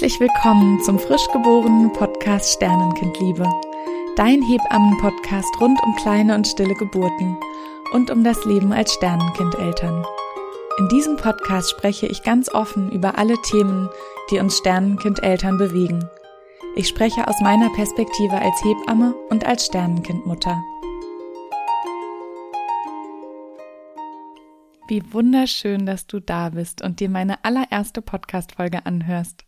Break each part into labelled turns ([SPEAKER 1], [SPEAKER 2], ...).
[SPEAKER 1] Herzlich willkommen zum frisch geborenen Podcast Sternenkindliebe. Dein Hebammen-Podcast rund um kleine und stille Geburten und um das Leben als Sternenkindeltern. In diesem Podcast spreche ich ganz offen über alle Themen, die uns Sternenkindeltern bewegen. Ich spreche aus meiner Perspektive als Hebamme und als Sternenkindmutter. Wie wunderschön, dass du da bist und dir meine allererste Podcast-Folge anhörst.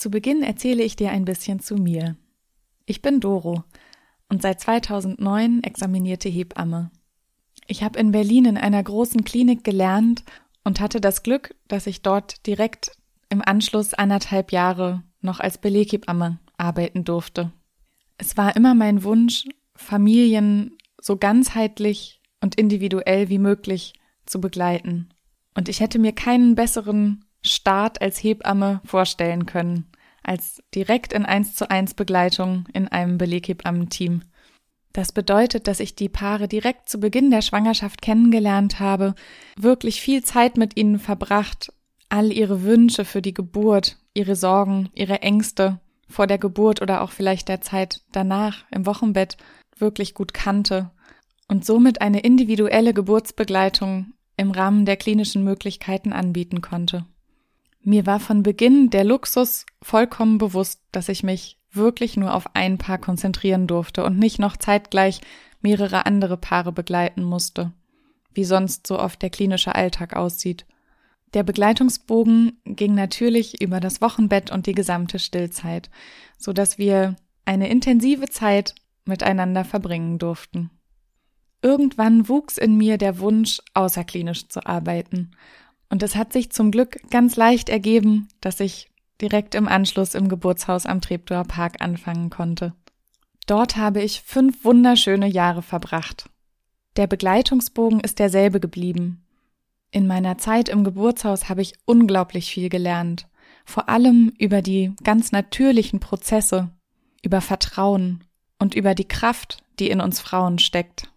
[SPEAKER 1] Zu Beginn erzähle ich dir ein bisschen zu mir. Ich bin Doro und seit 2009 examinierte Hebamme. Ich habe in Berlin in einer großen Klinik gelernt und hatte das Glück, dass ich dort direkt im Anschluss anderthalb Jahre noch als Beleghebamme arbeiten durfte. Es war immer mein Wunsch, Familien so ganzheitlich und individuell wie möglich zu begleiten. Und ich hätte mir keinen besseren Start als Hebamme vorstellen können, als direkt in eins zu eins Begleitung in einem Beleghebammen-Team. Das bedeutet, dass ich die Paare direkt zu Beginn der Schwangerschaft kennengelernt habe, wirklich viel Zeit mit ihnen verbracht, all ihre Wünsche für die Geburt, ihre Sorgen, ihre Ängste vor der Geburt oder auch vielleicht der Zeit danach im Wochenbett wirklich gut kannte und somit eine individuelle Geburtsbegleitung im Rahmen der klinischen Möglichkeiten anbieten konnte. Mir war von Beginn der Luxus vollkommen bewusst, dass ich mich wirklich nur auf ein Paar konzentrieren durfte und nicht noch zeitgleich mehrere andere Paare begleiten musste, wie sonst so oft der klinische Alltag aussieht. Der Begleitungsbogen ging natürlich über das Wochenbett und die gesamte Stillzeit, so dass wir eine intensive Zeit miteinander verbringen durften. Irgendwann wuchs in mir der Wunsch, außerklinisch zu arbeiten und es hat sich zum Glück ganz leicht ergeben, dass ich direkt im Anschluss im Geburtshaus am Treptower Park anfangen konnte. Dort habe ich fünf wunderschöne Jahre verbracht. Der Begleitungsbogen ist derselbe geblieben. In meiner Zeit im Geburtshaus habe ich unglaublich viel gelernt, vor allem über die ganz natürlichen Prozesse, über Vertrauen und über die Kraft, die in uns Frauen steckt.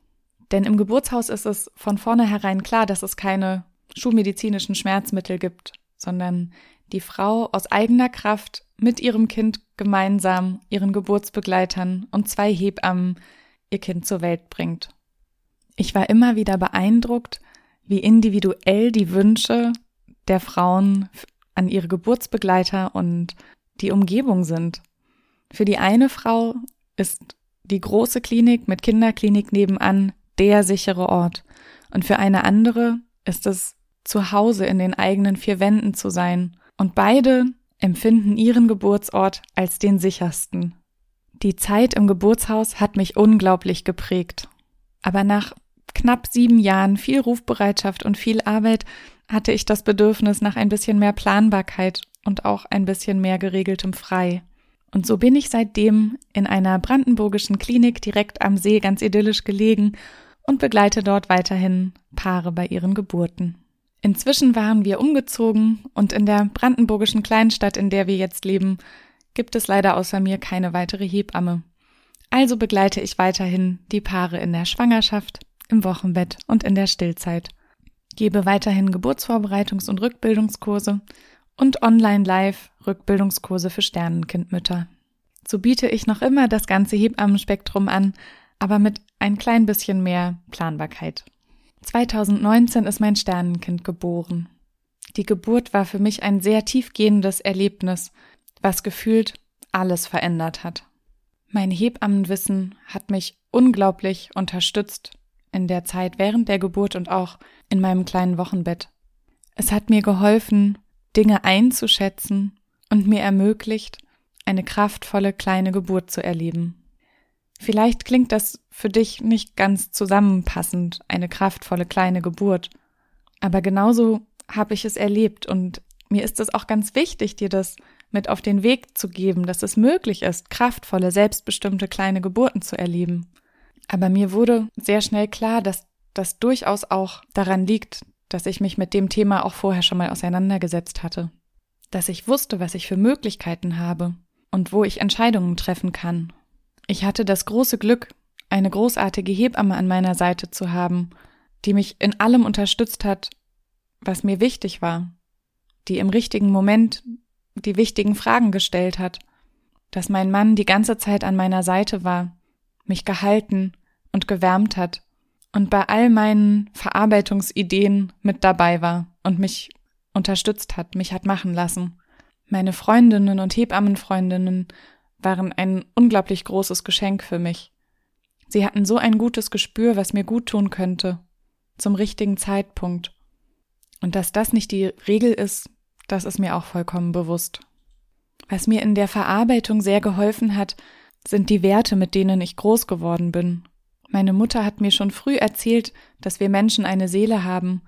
[SPEAKER 1] Denn im Geburtshaus ist es von vornherein klar, dass es keine schulmedizinischen Schmerzmittel gibt, sondern die Frau aus eigener Kraft mit ihrem Kind gemeinsam, ihren Geburtsbegleitern und zwei Hebammen ihr Kind zur Welt bringt. Ich war immer wieder beeindruckt, wie individuell die Wünsche der Frauen an ihre Geburtsbegleiter und die Umgebung sind. Für die eine Frau ist die große Klinik mit Kinderklinik nebenan der sichere Ort und für eine andere ist es zu Hause in den eigenen vier Wänden zu sein, und beide empfinden ihren Geburtsort als den sichersten. Die Zeit im Geburtshaus hat mich unglaublich geprägt. Aber nach knapp sieben Jahren viel Rufbereitschaft und viel Arbeit hatte ich das Bedürfnis nach ein bisschen mehr Planbarkeit und auch ein bisschen mehr geregeltem Frei. Und so bin ich seitdem in einer brandenburgischen Klinik direkt am See ganz idyllisch gelegen und begleite dort weiterhin Paare bei ihren Geburten. Inzwischen waren wir umgezogen und in der brandenburgischen Kleinstadt, in der wir jetzt leben, gibt es leider außer mir keine weitere Hebamme. Also begleite ich weiterhin die Paare in der Schwangerschaft, im Wochenbett und in der Stillzeit, gebe weiterhin Geburtsvorbereitungs- und Rückbildungskurse und online live Rückbildungskurse für Sternenkindmütter. So biete ich noch immer das ganze Hebammenspektrum an, aber mit ein klein bisschen mehr Planbarkeit. 2019 ist mein Sternenkind geboren. Die Geburt war für mich ein sehr tiefgehendes Erlebnis, was gefühlt alles verändert hat. Mein Hebammenwissen hat mich unglaublich unterstützt in der Zeit während der Geburt und auch in meinem kleinen Wochenbett. Es hat mir geholfen, Dinge einzuschätzen und mir ermöglicht, eine kraftvolle kleine Geburt zu erleben. Vielleicht klingt das für dich nicht ganz zusammenpassend, eine kraftvolle kleine Geburt. Aber genauso habe ich es erlebt und mir ist es auch ganz wichtig, dir das mit auf den Weg zu geben, dass es möglich ist, kraftvolle, selbstbestimmte kleine Geburten zu erleben. Aber mir wurde sehr schnell klar, dass das durchaus auch daran liegt, dass ich mich mit dem Thema auch vorher schon mal auseinandergesetzt hatte. Dass ich wusste, was ich für Möglichkeiten habe und wo ich Entscheidungen treffen kann ich hatte das große Glück, eine großartige Hebamme an meiner Seite zu haben, die mich in allem unterstützt hat, was mir wichtig war, die im richtigen Moment die wichtigen Fragen gestellt hat, dass mein Mann die ganze Zeit an meiner Seite war, mich gehalten und gewärmt hat und bei all meinen Verarbeitungsideen mit dabei war und mich unterstützt hat, mich hat machen lassen. Meine Freundinnen und Hebammenfreundinnen waren ein unglaublich großes Geschenk für mich. Sie hatten so ein gutes Gespür, was mir gut tun könnte, zum richtigen Zeitpunkt. Und dass das nicht die Regel ist, das ist mir auch vollkommen bewusst. Was mir in der Verarbeitung sehr geholfen hat, sind die Werte, mit denen ich groß geworden bin. Meine Mutter hat mir schon früh erzählt, dass wir Menschen eine Seele haben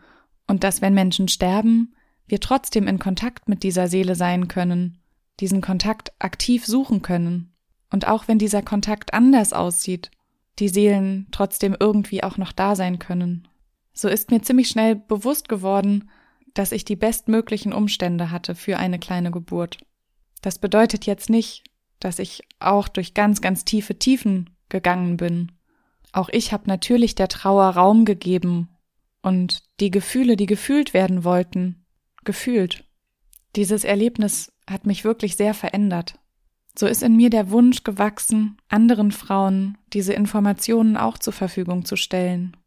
[SPEAKER 1] und dass wenn Menschen sterben, wir trotzdem in Kontakt mit dieser Seele sein können, diesen Kontakt aktiv suchen können. Und auch wenn dieser Kontakt anders aussieht, die Seelen trotzdem irgendwie auch noch da sein können. So ist mir ziemlich schnell bewusst geworden, dass ich die bestmöglichen Umstände hatte für eine kleine Geburt. Das bedeutet jetzt nicht, dass ich auch durch ganz, ganz tiefe Tiefen gegangen bin. Auch ich habe natürlich der Trauer Raum gegeben und die Gefühle, die gefühlt werden wollten, gefühlt. Dieses Erlebnis hat mich wirklich sehr verändert. So ist in mir der Wunsch gewachsen, anderen Frauen diese Informationen auch zur Verfügung zu stellen.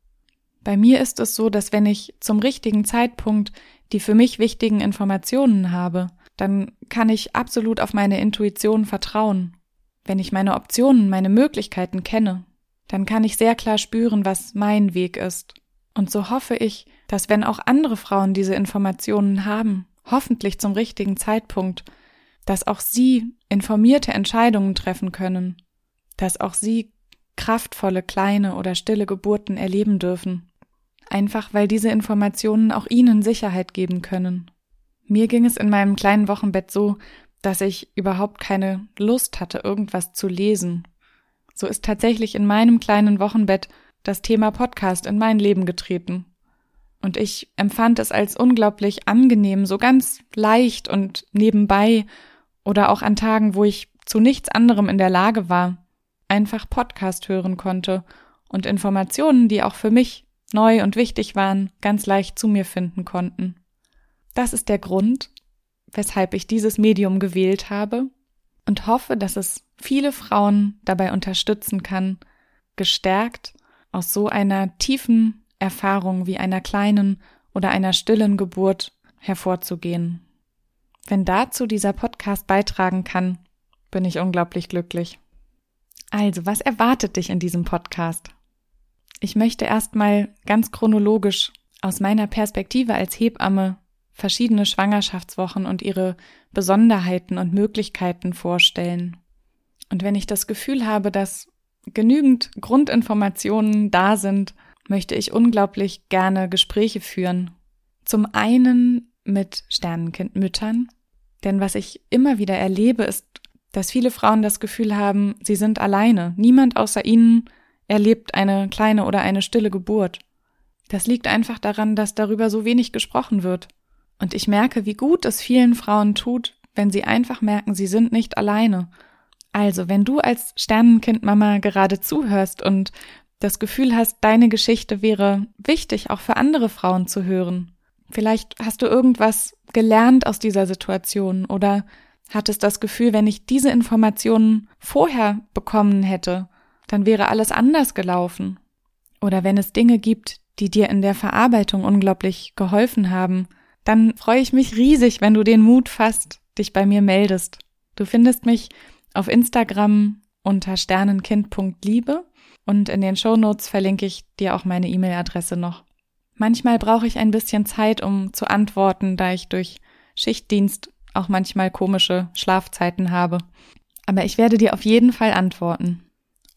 [SPEAKER 1] Bei mir ist es so, dass wenn ich zum richtigen Zeitpunkt die für mich wichtigen Informationen habe, dann kann ich absolut auf meine Intuition vertrauen. Wenn ich meine Optionen, meine Möglichkeiten kenne, dann kann ich sehr klar spüren, was mein Weg ist. Und so hoffe ich, dass wenn auch andere Frauen diese Informationen haben, hoffentlich zum richtigen Zeitpunkt, dass auch sie informierte Entscheidungen treffen können, dass auch sie kraftvolle kleine oder stille Geburten erleben dürfen, einfach weil diese Informationen auch ihnen Sicherheit geben können. Mir ging es in meinem kleinen Wochenbett so, dass ich überhaupt keine Lust hatte, irgendwas zu lesen. So ist tatsächlich in meinem kleinen Wochenbett das Thema Podcast in mein Leben getreten. Und ich empfand es als unglaublich angenehm, so ganz leicht und nebenbei oder auch an Tagen, wo ich zu nichts anderem in der Lage war, einfach Podcast hören konnte und Informationen, die auch für mich neu und wichtig waren, ganz leicht zu mir finden konnten. Das ist der Grund, weshalb ich dieses Medium gewählt habe und hoffe, dass es viele Frauen dabei unterstützen kann, gestärkt aus so einer tiefen Erfahrung wie einer kleinen oder einer stillen Geburt hervorzugehen. Wenn dazu dieser Podcast beitragen kann, bin ich unglaublich glücklich. Also, was erwartet dich in diesem Podcast? Ich möchte erstmal ganz chronologisch aus meiner Perspektive als Hebamme verschiedene Schwangerschaftswochen und ihre Besonderheiten und Möglichkeiten vorstellen. Und wenn ich das Gefühl habe, dass genügend Grundinformationen da sind, möchte ich unglaublich gerne Gespräche führen. Zum einen mit Sternenkindmüttern, denn was ich immer wieder erlebe, ist, dass viele Frauen das Gefühl haben, sie sind alleine. Niemand außer ihnen erlebt eine kleine oder eine stille Geburt. Das liegt einfach daran, dass darüber so wenig gesprochen wird. Und ich merke, wie gut es vielen Frauen tut, wenn sie einfach merken, sie sind nicht alleine. Also, wenn du als Sternenkindmama gerade zuhörst und das Gefühl hast, deine Geschichte wäre wichtig, auch für andere Frauen zu hören. Vielleicht hast du irgendwas gelernt aus dieser Situation oder hattest das Gefühl, wenn ich diese Informationen vorher bekommen hätte, dann wäre alles anders gelaufen. Oder wenn es Dinge gibt, die dir in der Verarbeitung unglaublich geholfen haben, dann freue ich mich riesig, wenn du den Mut fasst, dich bei mir meldest. Du findest mich auf Instagram unter sternenkind.liebe und in den Shownotes verlinke ich dir auch meine E-Mail-Adresse noch. Manchmal brauche ich ein bisschen Zeit, um zu antworten, da ich durch Schichtdienst auch manchmal komische Schlafzeiten habe. Aber ich werde dir auf jeden Fall antworten.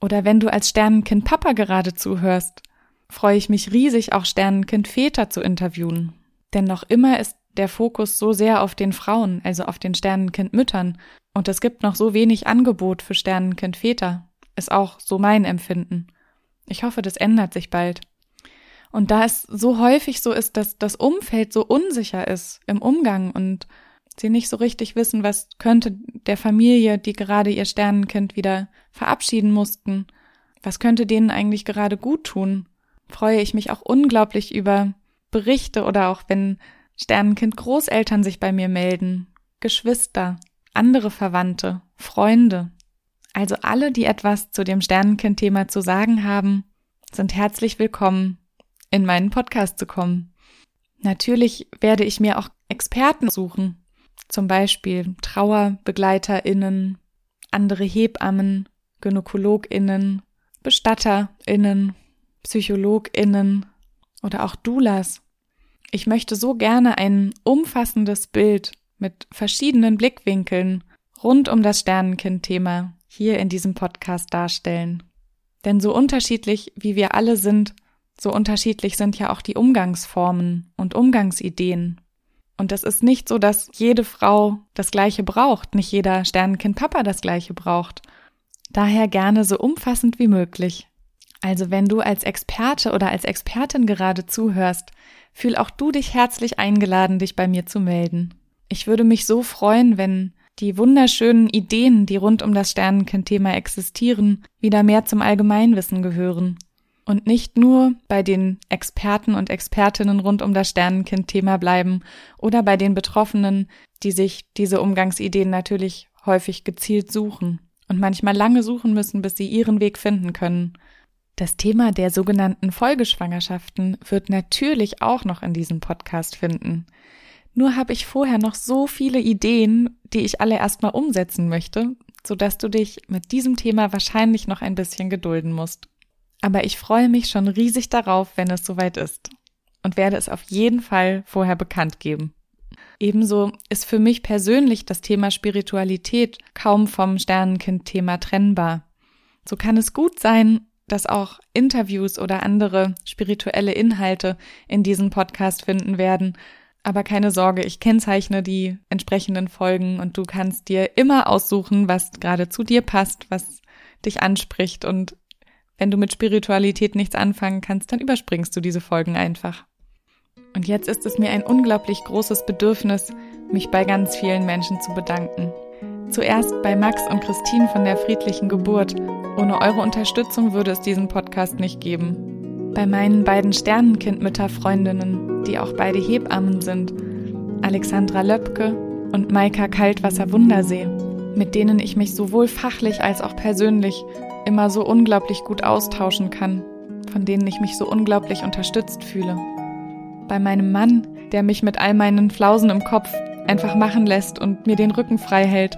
[SPEAKER 1] Oder wenn du als Sternenkind Papa gerade zuhörst, freue ich mich riesig, auch Sternenkind Väter zu interviewen. Denn noch immer ist der Fokus so sehr auf den Frauen, also auf den Sternenkind Müttern. Und es gibt noch so wenig Angebot für Sternenkind Väter. Ist auch so mein Empfinden. Ich hoffe, das ändert sich bald. Und da es so häufig so ist, dass das Umfeld so unsicher ist im Umgang und sie nicht so richtig wissen, was könnte der Familie, die gerade ihr Sternenkind wieder verabschieden mussten, was könnte denen eigentlich gerade gut tun, freue ich mich auch unglaublich über Berichte oder auch wenn Sternenkind Großeltern sich bei mir melden Geschwister, andere Verwandte, Freunde. Also alle, die etwas zu dem Sternenkind-Thema zu sagen haben, sind herzlich willkommen, in meinen Podcast zu kommen. Natürlich werde ich mir auch Experten suchen, zum Beispiel TrauerbegleiterInnen, andere Hebammen, GynäkologInnen, BestatterInnen, PsychologInnen oder auch Doulas. Ich möchte so gerne ein umfassendes Bild mit verschiedenen Blickwinkeln rund um das Sternenkind-Thema hier in diesem Podcast darstellen. Denn so unterschiedlich wie wir alle sind, so unterschiedlich sind ja auch die Umgangsformen und Umgangsideen. Und es ist nicht so, dass jede Frau das Gleiche braucht, nicht jeder Sternenkind-Papa das Gleiche braucht. Daher gerne so umfassend wie möglich. Also wenn du als Experte oder als Expertin gerade zuhörst, fühl auch du dich herzlich eingeladen, dich bei mir zu melden. Ich würde mich so freuen, wenn die wunderschönen Ideen, die rund um das Sternenkind-Thema existieren, wieder mehr zum Allgemeinwissen gehören. Und nicht nur bei den Experten und Expertinnen rund um das Sternenkind-Thema bleiben oder bei den Betroffenen, die sich diese Umgangsideen natürlich häufig gezielt suchen und manchmal lange suchen müssen, bis sie ihren Weg finden können. Das Thema der sogenannten Folgeschwangerschaften wird natürlich auch noch in diesem Podcast finden. Nur habe ich vorher noch so viele Ideen, die ich alle erstmal umsetzen möchte, sodass du dich mit diesem Thema wahrscheinlich noch ein bisschen gedulden musst. Aber ich freue mich schon riesig darauf, wenn es soweit ist und werde es auf jeden Fall vorher bekannt geben. Ebenso ist für mich persönlich das Thema Spiritualität kaum vom Sternenkind-Thema trennbar. So kann es gut sein, dass auch Interviews oder andere spirituelle Inhalte in diesem Podcast finden werden. Aber keine Sorge, ich kennzeichne die entsprechenden Folgen und du kannst dir immer aussuchen, was gerade zu dir passt, was dich anspricht. Und wenn du mit Spiritualität nichts anfangen kannst, dann überspringst du diese Folgen einfach. Und jetzt ist es mir ein unglaublich großes Bedürfnis, mich bei ganz vielen Menschen zu bedanken. Zuerst bei Max und Christine von der friedlichen Geburt. Ohne eure Unterstützung würde es diesen Podcast nicht geben. Bei meinen beiden Sternenkindmütter-Freundinnen, die auch beide Hebammen sind. Alexandra Löpke und Maika Kaltwasser-Wundersee, mit denen ich mich sowohl fachlich als auch persönlich immer so unglaublich gut austauschen kann, von denen ich mich so unglaublich unterstützt fühle. Bei meinem Mann, der mich mit all meinen Flausen im Kopf einfach machen lässt und mir den Rücken frei hält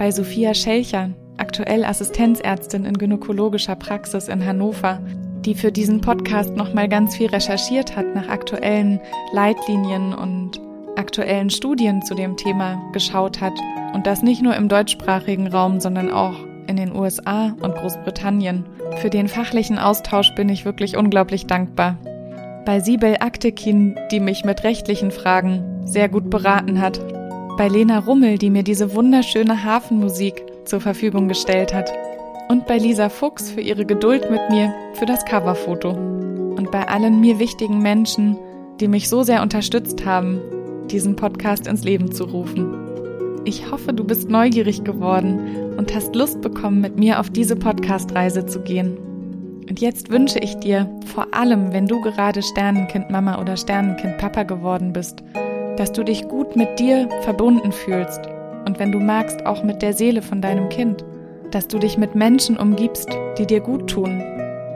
[SPEAKER 1] bei Sophia Schelcher, aktuell Assistenzärztin in gynäkologischer Praxis in Hannover, die für diesen Podcast nochmal ganz viel recherchiert hat, nach aktuellen Leitlinien und aktuellen Studien zu dem Thema geschaut hat und das nicht nur im deutschsprachigen Raum, sondern auch in den USA und Großbritannien. Für den fachlichen Austausch bin ich wirklich unglaublich dankbar. Bei Sibel Aktekin, die mich mit rechtlichen Fragen sehr gut beraten hat bei Lena Rummel, die mir diese wunderschöne Hafenmusik zur Verfügung gestellt hat. Und bei Lisa Fuchs für ihre Geduld mit mir für das Coverfoto. Und bei allen mir wichtigen Menschen, die mich so sehr unterstützt haben, diesen Podcast ins Leben zu rufen. Ich hoffe, du bist neugierig geworden und hast Lust bekommen, mit mir auf diese Podcast-Reise zu gehen. Und jetzt wünsche ich dir, vor allem wenn du gerade Sternenkind Mama oder Sternenkind Papa geworden bist, dass du dich gut mit dir verbunden fühlst und wenn du magst, auch mit der Seele von deinem Kind, dass du dich mit Menschen umgibst, die dir gut tun.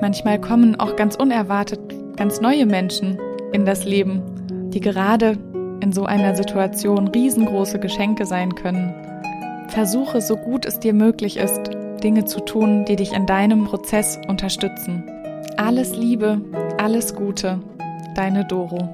[SPEAKER 1] Manchmal kommen auch ganz unerwartet ganz neue Menschen in das Leben, die gerade in so einer Situation riesengroße Geschenke sein können. Versuche, so gut es dir möglich ist, Dinge zu tun, die dich in deinem Prozess unterstützen. Alles Liebe, alles Gute, deine Doro.